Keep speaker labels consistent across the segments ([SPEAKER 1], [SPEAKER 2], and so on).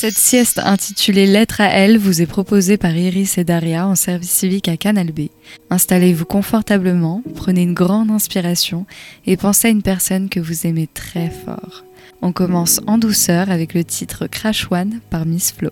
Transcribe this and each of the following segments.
[SPEAKER 1] Cette sieste intitulée Lettre à elle vous est proposée par Iris et Daria en service civique à Canal B. Installez-vous confortablement, prenez une grande inspiration et pensez à une personne que vous aimez très fort. On commence en douceur avec le titre Crash One par Miss Flo.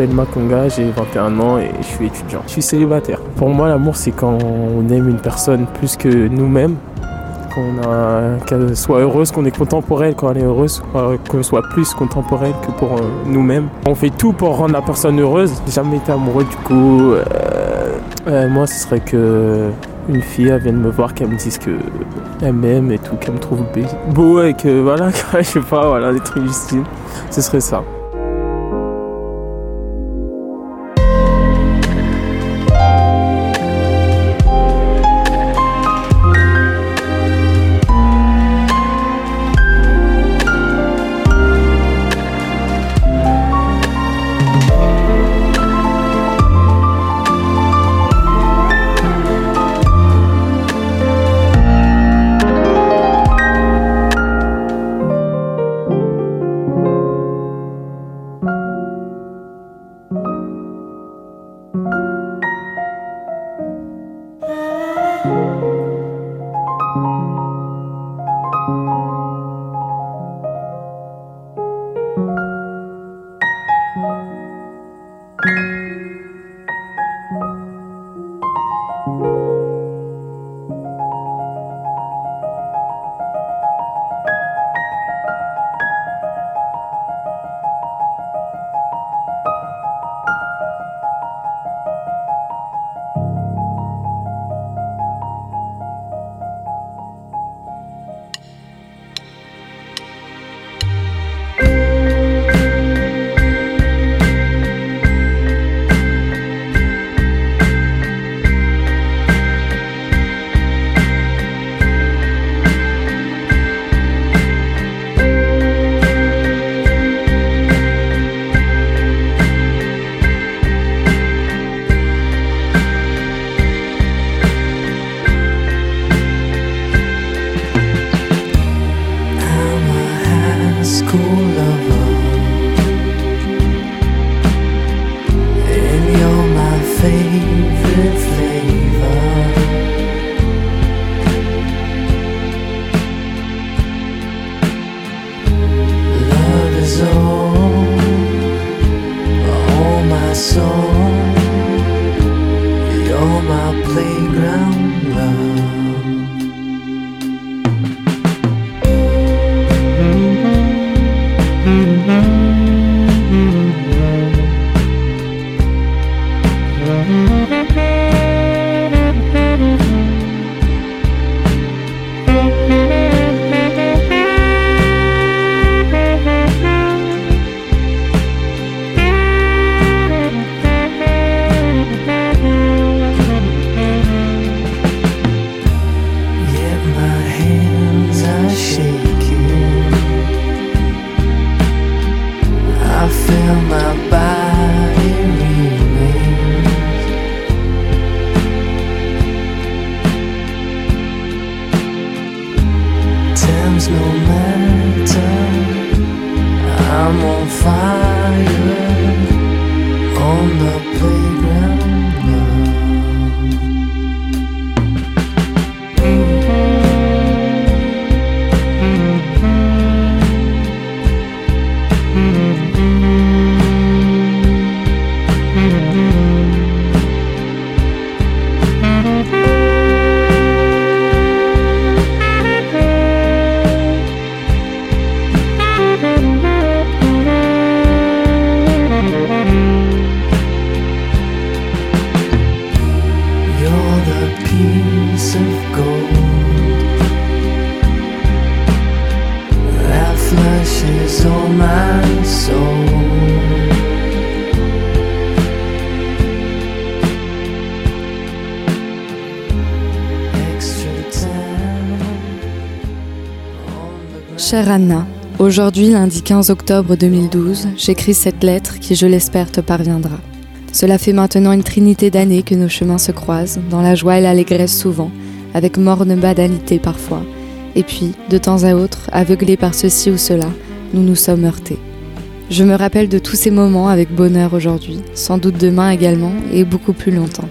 [SPEAKER 2] M'appelle Makonga, j'ai 21 ans et je suis étudiant. Je suis célibataire. Pour moi, l'amour, c'est quand on aime une personne plus que nous-mêmes. Qu'elle soit heureuse, qu'on est elle, quand elle est heureuse, qu'on soit plus elle que pour euh, nous-mêmes. On fait tout pour rendre la personne heureuse. J'ai jamais été amoureux du coup. Euh, euh, moi, ce serait que une fille vienne me voir, qu'elle me dise qu'elle m'aime et tout, qu'elle me trouve beau et que voilà, je sais pas, voilà, des trucs du style. Ce serait ça.
[SPEAKER 1] Anna, aujourd'hui lundi 15 octobre 2012, j'écris cette lettre qui, je l'espère, te parviendra. Cela fait maintenant une trinité d'années que nos chemins se croisent, dans la joie et l'allégresse souvent, avec morne banalité parfois. Et puis, de temps à autre, aveuglés par ceci ou cela, nous nous sommes heurtés. Je me rappelle de tous ces moments avec bonheur aujourd'hui, sans doute demain également, et beaucoup plus longtemps.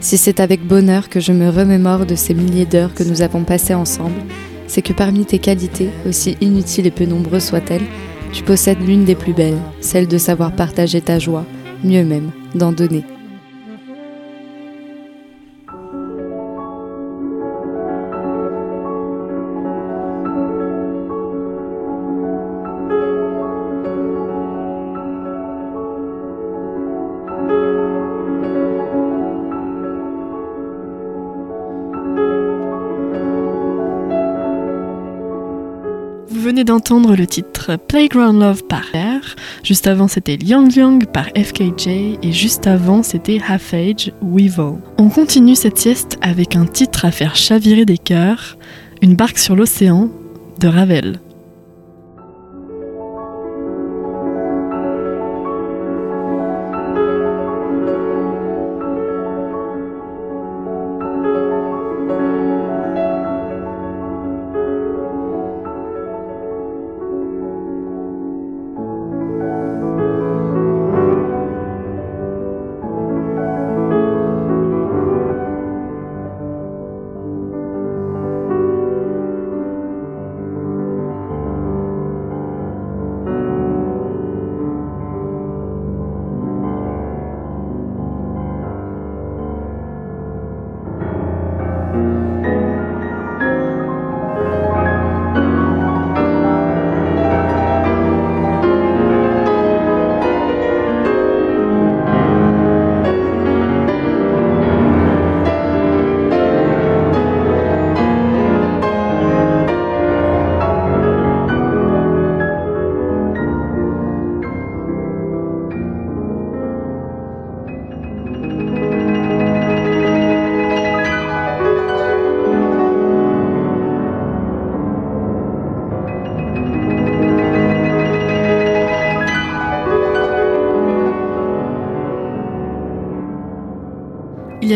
[SPEAKER 1] Si c'est avec bonheur que je me remémore de ces milliers d'heures que nous avons passées ensemble, c'est que parmi tes qualités, aussi inutiles et peu nombreuses soient-elles, Tu possèdes l'une des plus belles, celle de savoir partager ta joie, mieux même, d'en donner.
[SPEAKER 3] D'entendre le titre Playground Love par R, juste avant c'était Young Young par FKJ et juste avant c'était Half Age Weevil. On continue cette sieste avec un titre à faire chavirer des cœurs, Une barque sur l'océan de Ravel.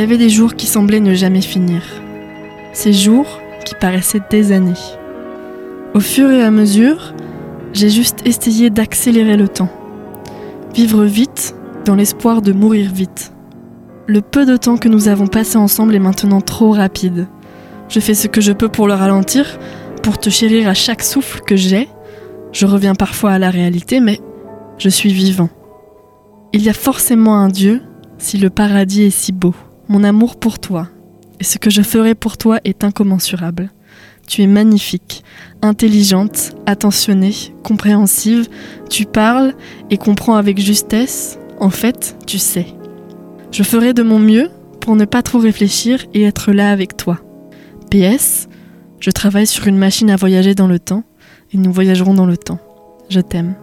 [SPEAKER 3] Avait des jours qui semblaient ne jamais finir. Ces jours qui paraissaient des années. Au fur et à mesure, j'ai juste essayé d'accélérer le temps. Vivre vite dans l'espoir de mourir vite. Le peu de temps que nous avons passé ensemble est maintenant trop rapide. Je fais ce que je peux pour le ralentir, pour te chérir à chaque souffle que j'ai. Je reviens parfois à la réalité, mais je suis vivant. Il y a forcément un Dieu si le paradis est si beau. Mon amour pour toi et ce que je ferai pour toi est incommensurable. Tu es magnifique, intelligente, attentionnée, compréhensive, tu parles et comprends avec justesse, en fait, tu sais. Je ferai de mon mieux pour ne pas trop réfléchir et être là avec toi. PS, je travaille sur une machine à voyager dans le temps et nous voyagerons dans le temps. Je t'aime.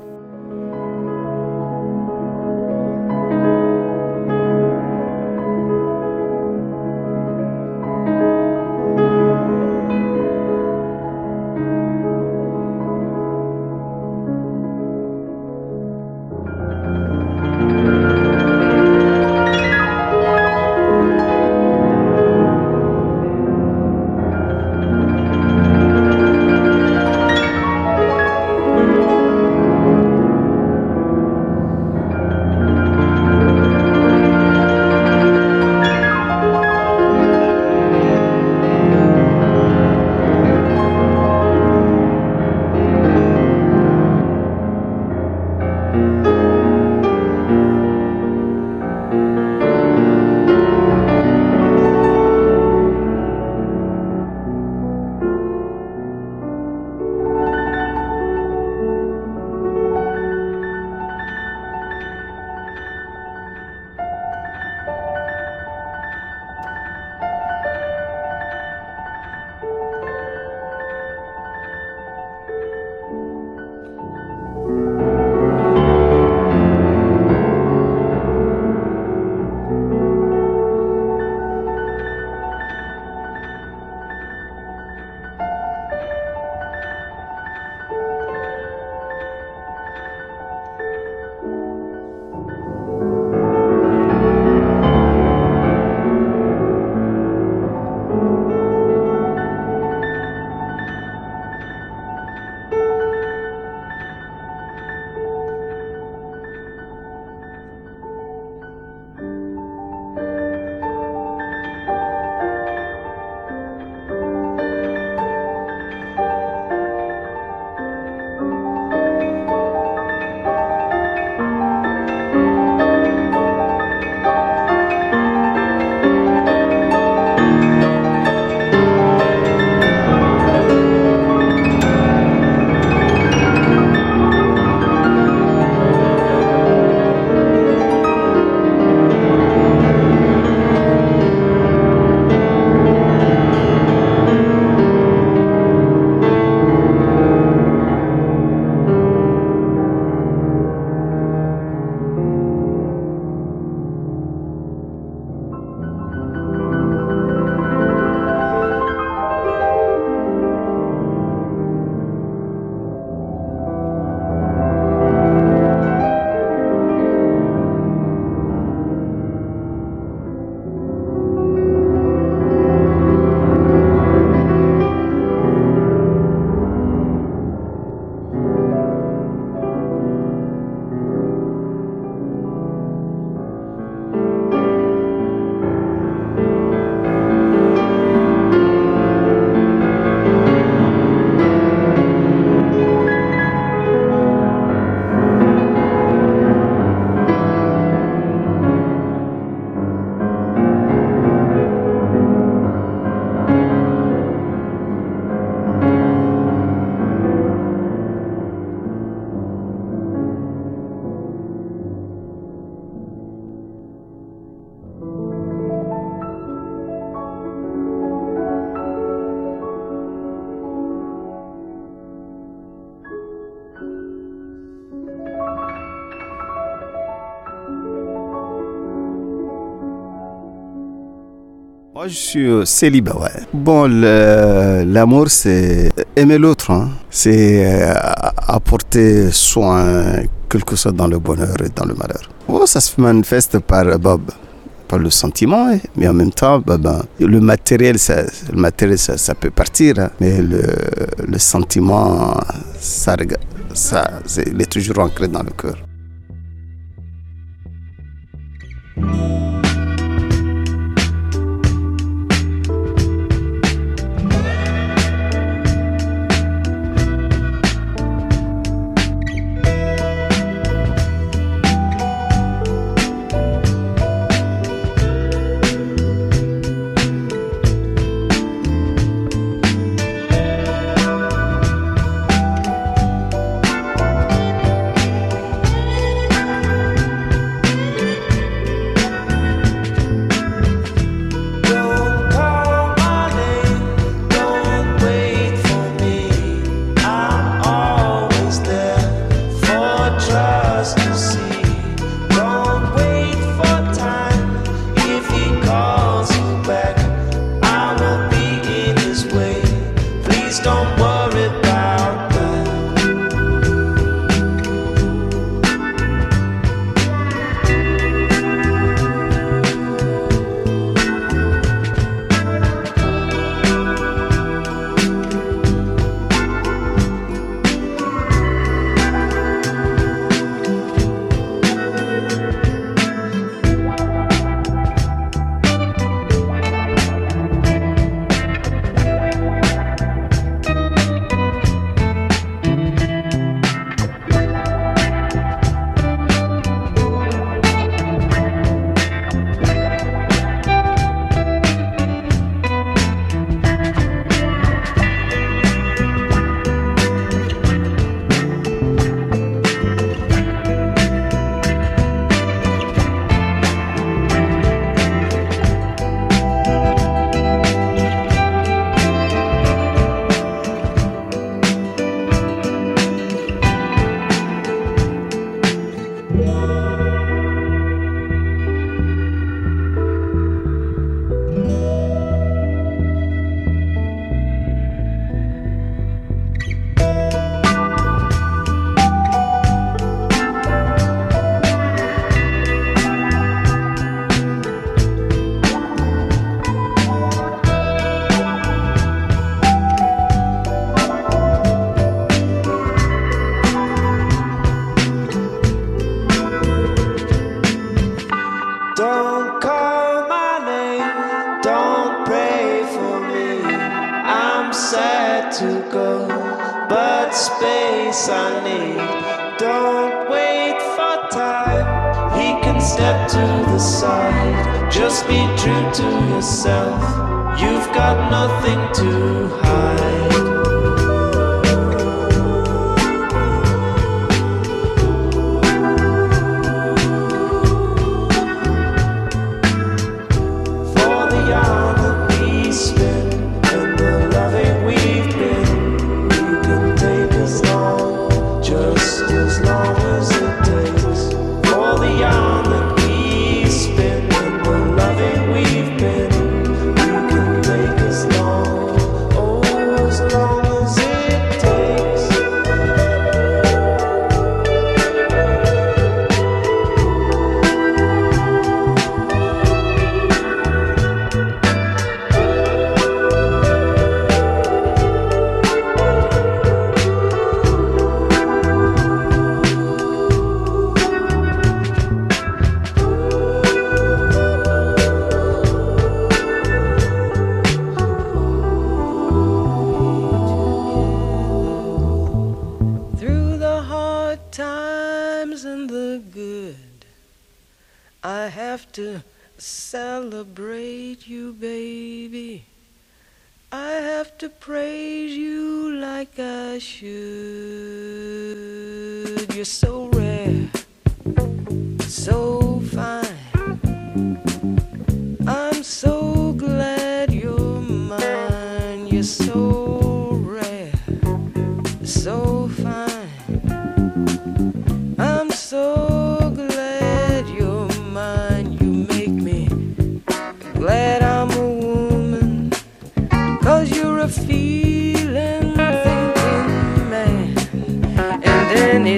[SPEAKER 4] Moi, je suis célibat, ouais. Bon, l'amour, c'est aimer l'autre. Hein. C'est euh, apporter soin, quelque chose dans le bonheur et dans le malheur. Oh, ça se manifeste par Bob par le sentiment, mais en même temps, bah, ben, le matériel, ça, le matériel, ça, peut partir, hein. mais le, le, sentiment, ça, ça, il est toujours ancré dans le cœur.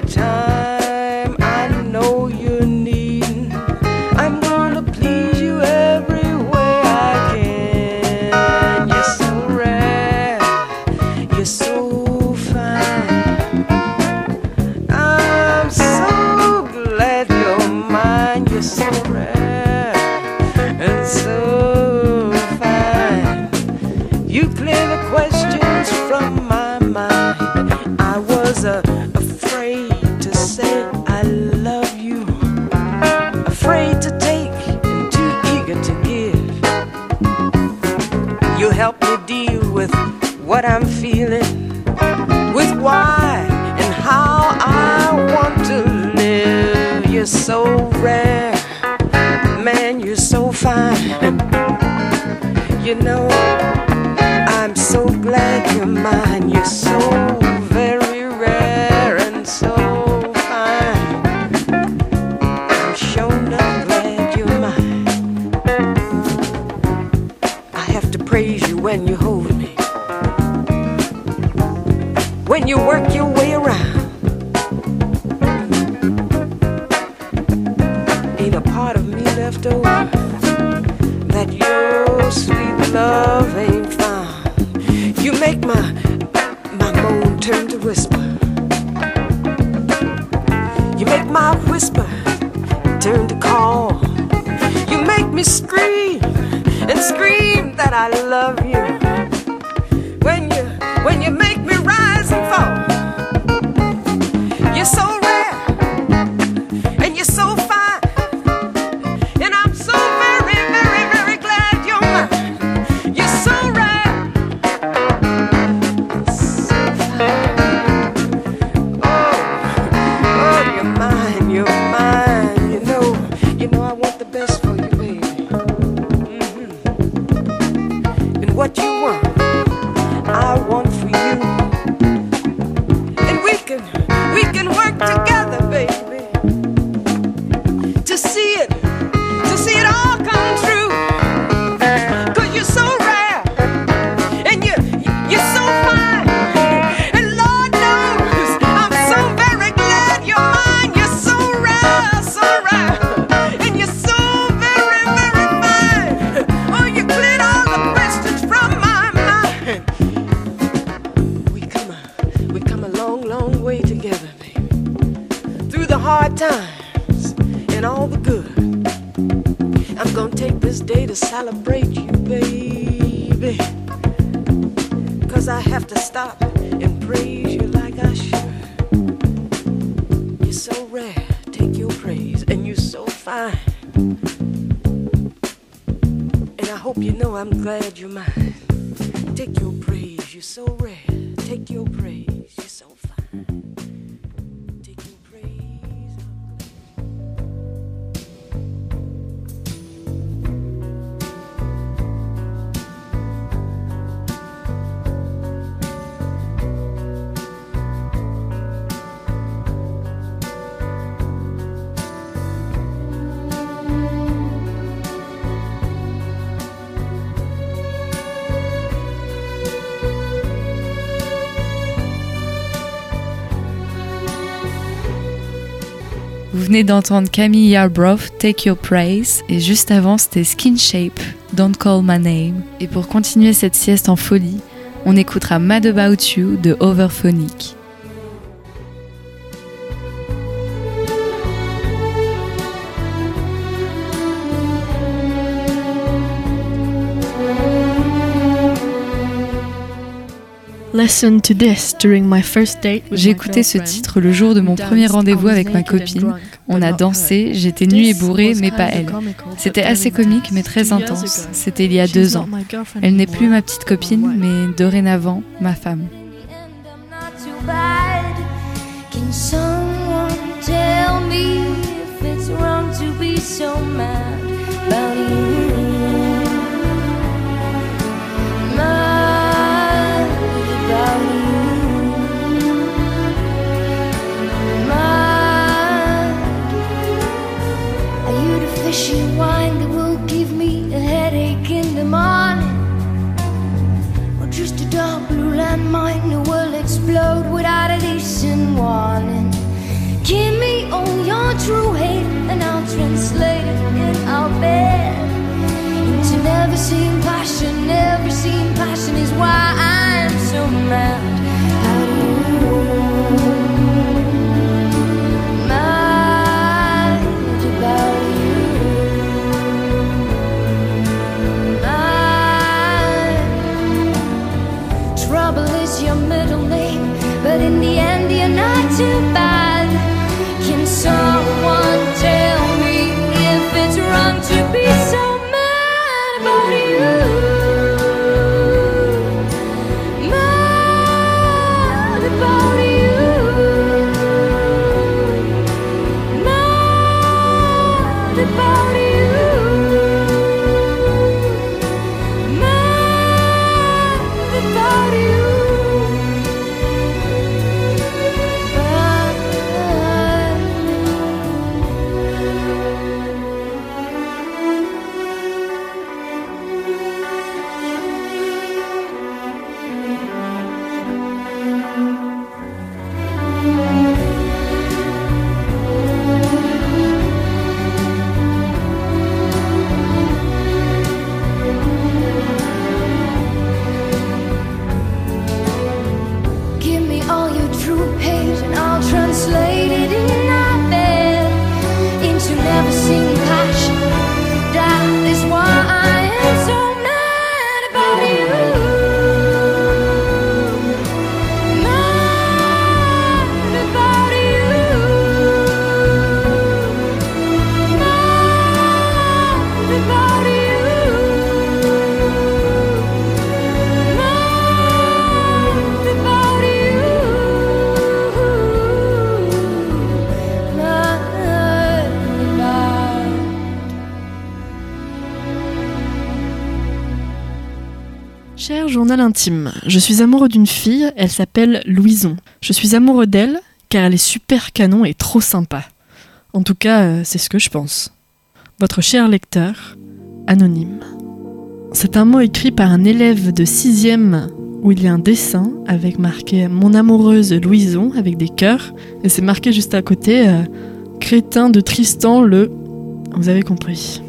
[SPEAKER 5] time. you know
[SPEAKER 1] venez d'entendre Camille Yarbrough, Take Your Praise, et juste avant c'était Skin Shape, Don't Call My Name. Et pour continuer cette sieste en folie, on écoutera Mad About You de Overphonic. J'ai ce titre le jour de mon premier rendez-vous avec ma copine on a dansé, j'étais nue et bourrée, mais pas elle. C'était assez comique, mais très intense. C'était il y a deux ans. Elle n'est plus ma petite copine, mais dorénavant, ma femme.
[SPEAKER 6] fishy wine that will give me a headache in the morning. Or just a dark blue landmine that will explode without a decent warning. Give me all your true hate, and I'll translate it in our bed into never seen passion. Never
[SPEAKER 7] intime. Je suis amoureux d'une fille, elle s'appelle Louison. Je suis amoureux d'elle car elle est super canon et trop sympa. En tout cas, euh, c'est ce que je pense. Votre cher lecteur, anonyme. C'est un mot écrit par un élève de 6ème où il y a un dessin avec marqué Mon amoureuse Louison avec des cœurs et c'est marqué juste à côté euh, Crétin de Tristan le. Vous avez compris.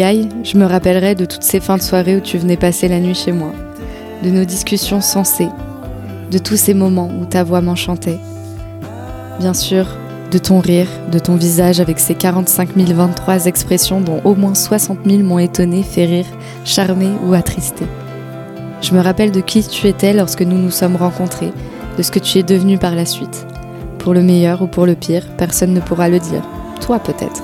[SPEAKER 8] Je me
[SPEAKER 1] rappellerai de toutes ces fins de soirée où tu venais passer la nuit chez moi, de nos discussions sensées, de tous ces moments où ta voix m'enchantait. Bien sûr, de ton rire, de ton visage avec ses 45 023 expressions dont au moins 60 000 m'ont étonné, fait rire, charmé ou attristé. Je me rappelle de qui tu étais lorsque nous nous sommes rencontrés, de ce que tu es devenu par la suite. Pour le meilleur ou pour le pire, personne ne pourra le dire. Toi peut-être.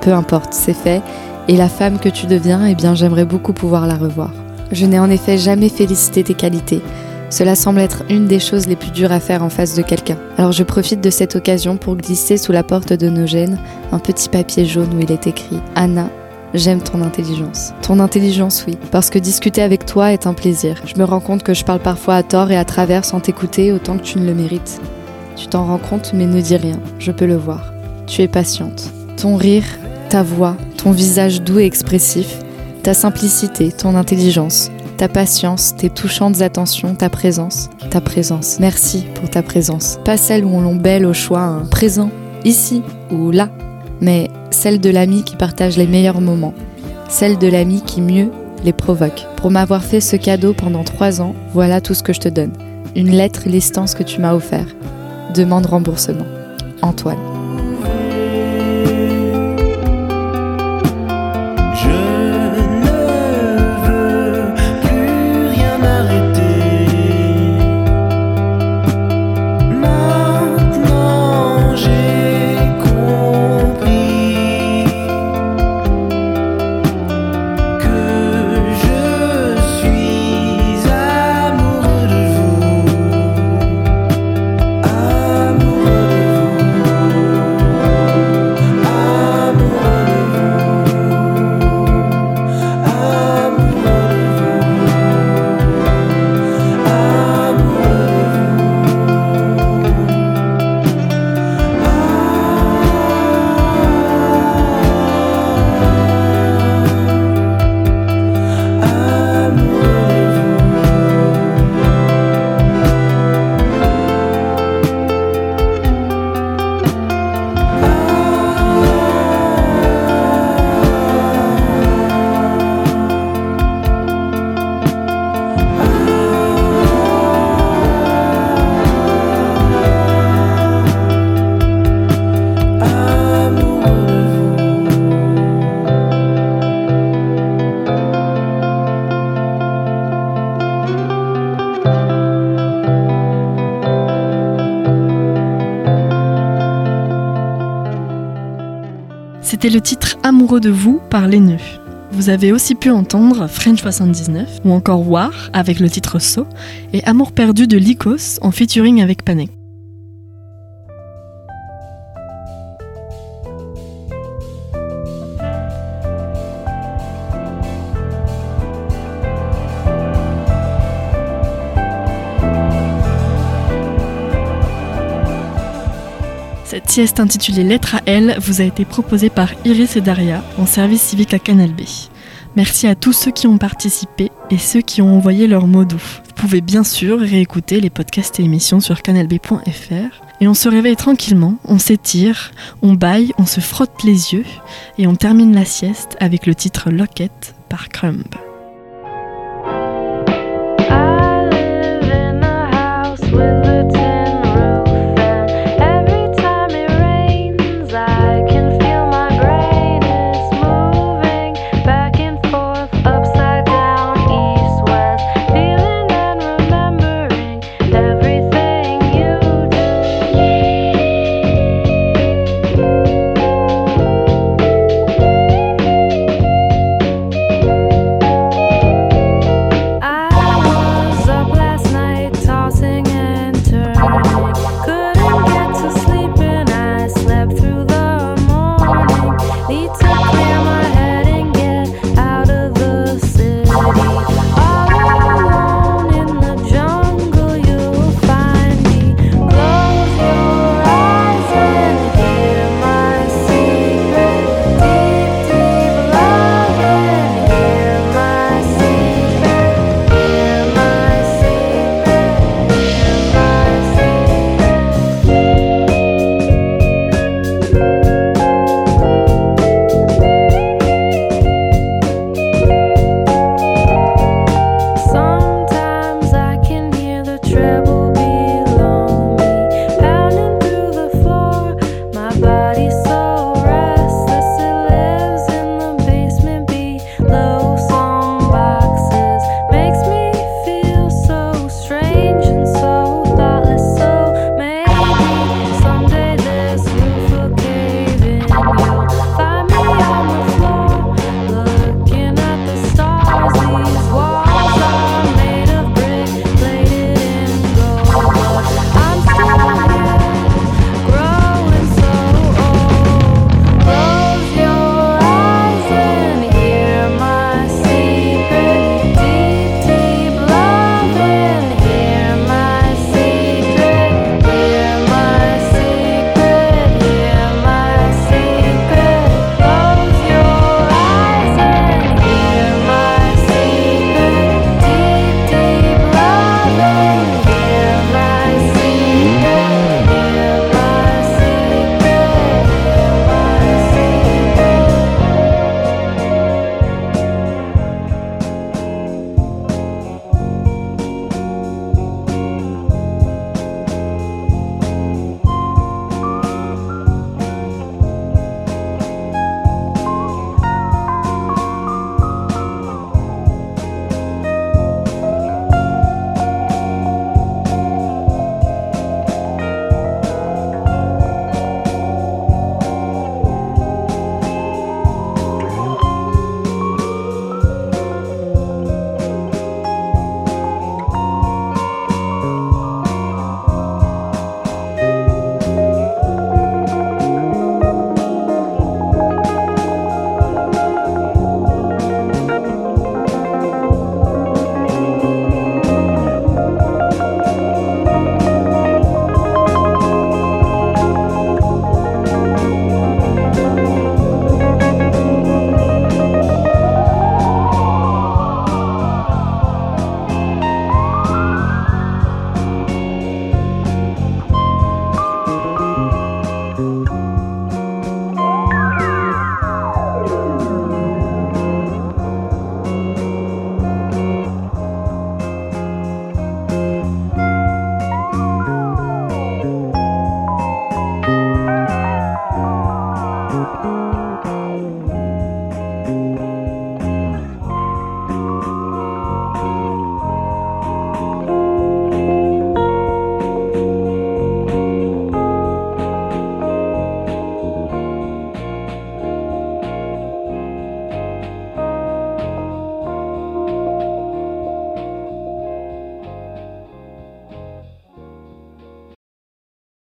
[SPEAKER 1] Peu importe, c'est fait, et la femme que tu deviens, eh bien j'aimerais beaucoup pouvoir la revoir. Je n'ai en effet jamais félicité tes qualités. Cela semble être une des choses les plus dures à faire en face de quelqu'un. Alors je profite de cette occasion pour glisser sous la porte de nos gènes un petit papier jaune où il est écrit Anna, j'aime ton intelligence. Ton intelligence, oui, parce que discuter avec toi est un plaisir. Je me rends compte que je parle parfois à tort et à travers sans t'écouter autant que tu ne le mérites. Tu t'en rends compte mais ne dis rien, je peux le voir. Tu es patiente. Ton rire, ta voix, ton visage doux et expressif, ta simplicité, ton intelligence, ta patience, tes touchantes attentions, ta présence, ta présence. Merci pour ta présence. Pas celle où on l'embelle au choix un présent, ici ou là, mais celle de l'ami qui partage les meilleurs moments, celle de l'ami qui mieux les provoque. Pour m'avoir fait ce cadeau pendant trois ans, voilà tout ce que je te donne. Une lettre listant ce que tu m'as offert. Demande remboursement. Antoine.
[SPEAKER 3] C'était le titre Amoureux de vous par les nœuds. Vous avez aussi pu entendre French 79 ou encore War avec le titre So et Amour perdu de Lycos en featuring avec Panek. Sieste intitulée Lettre à elle vous a été proposée par Iris et Daria en service civique à Canal B. Merci à tous ceux qui ont participé et ceux qui ont envoyé leurs mots doux. Vous pouvez bien sûr réécouter les podcasts et émissions sur canalb.fr et on se réveille tranquillement, on s'étire, on baille, on se frotte les yeux et on termine la sieste avec le titre Locket par Crumb.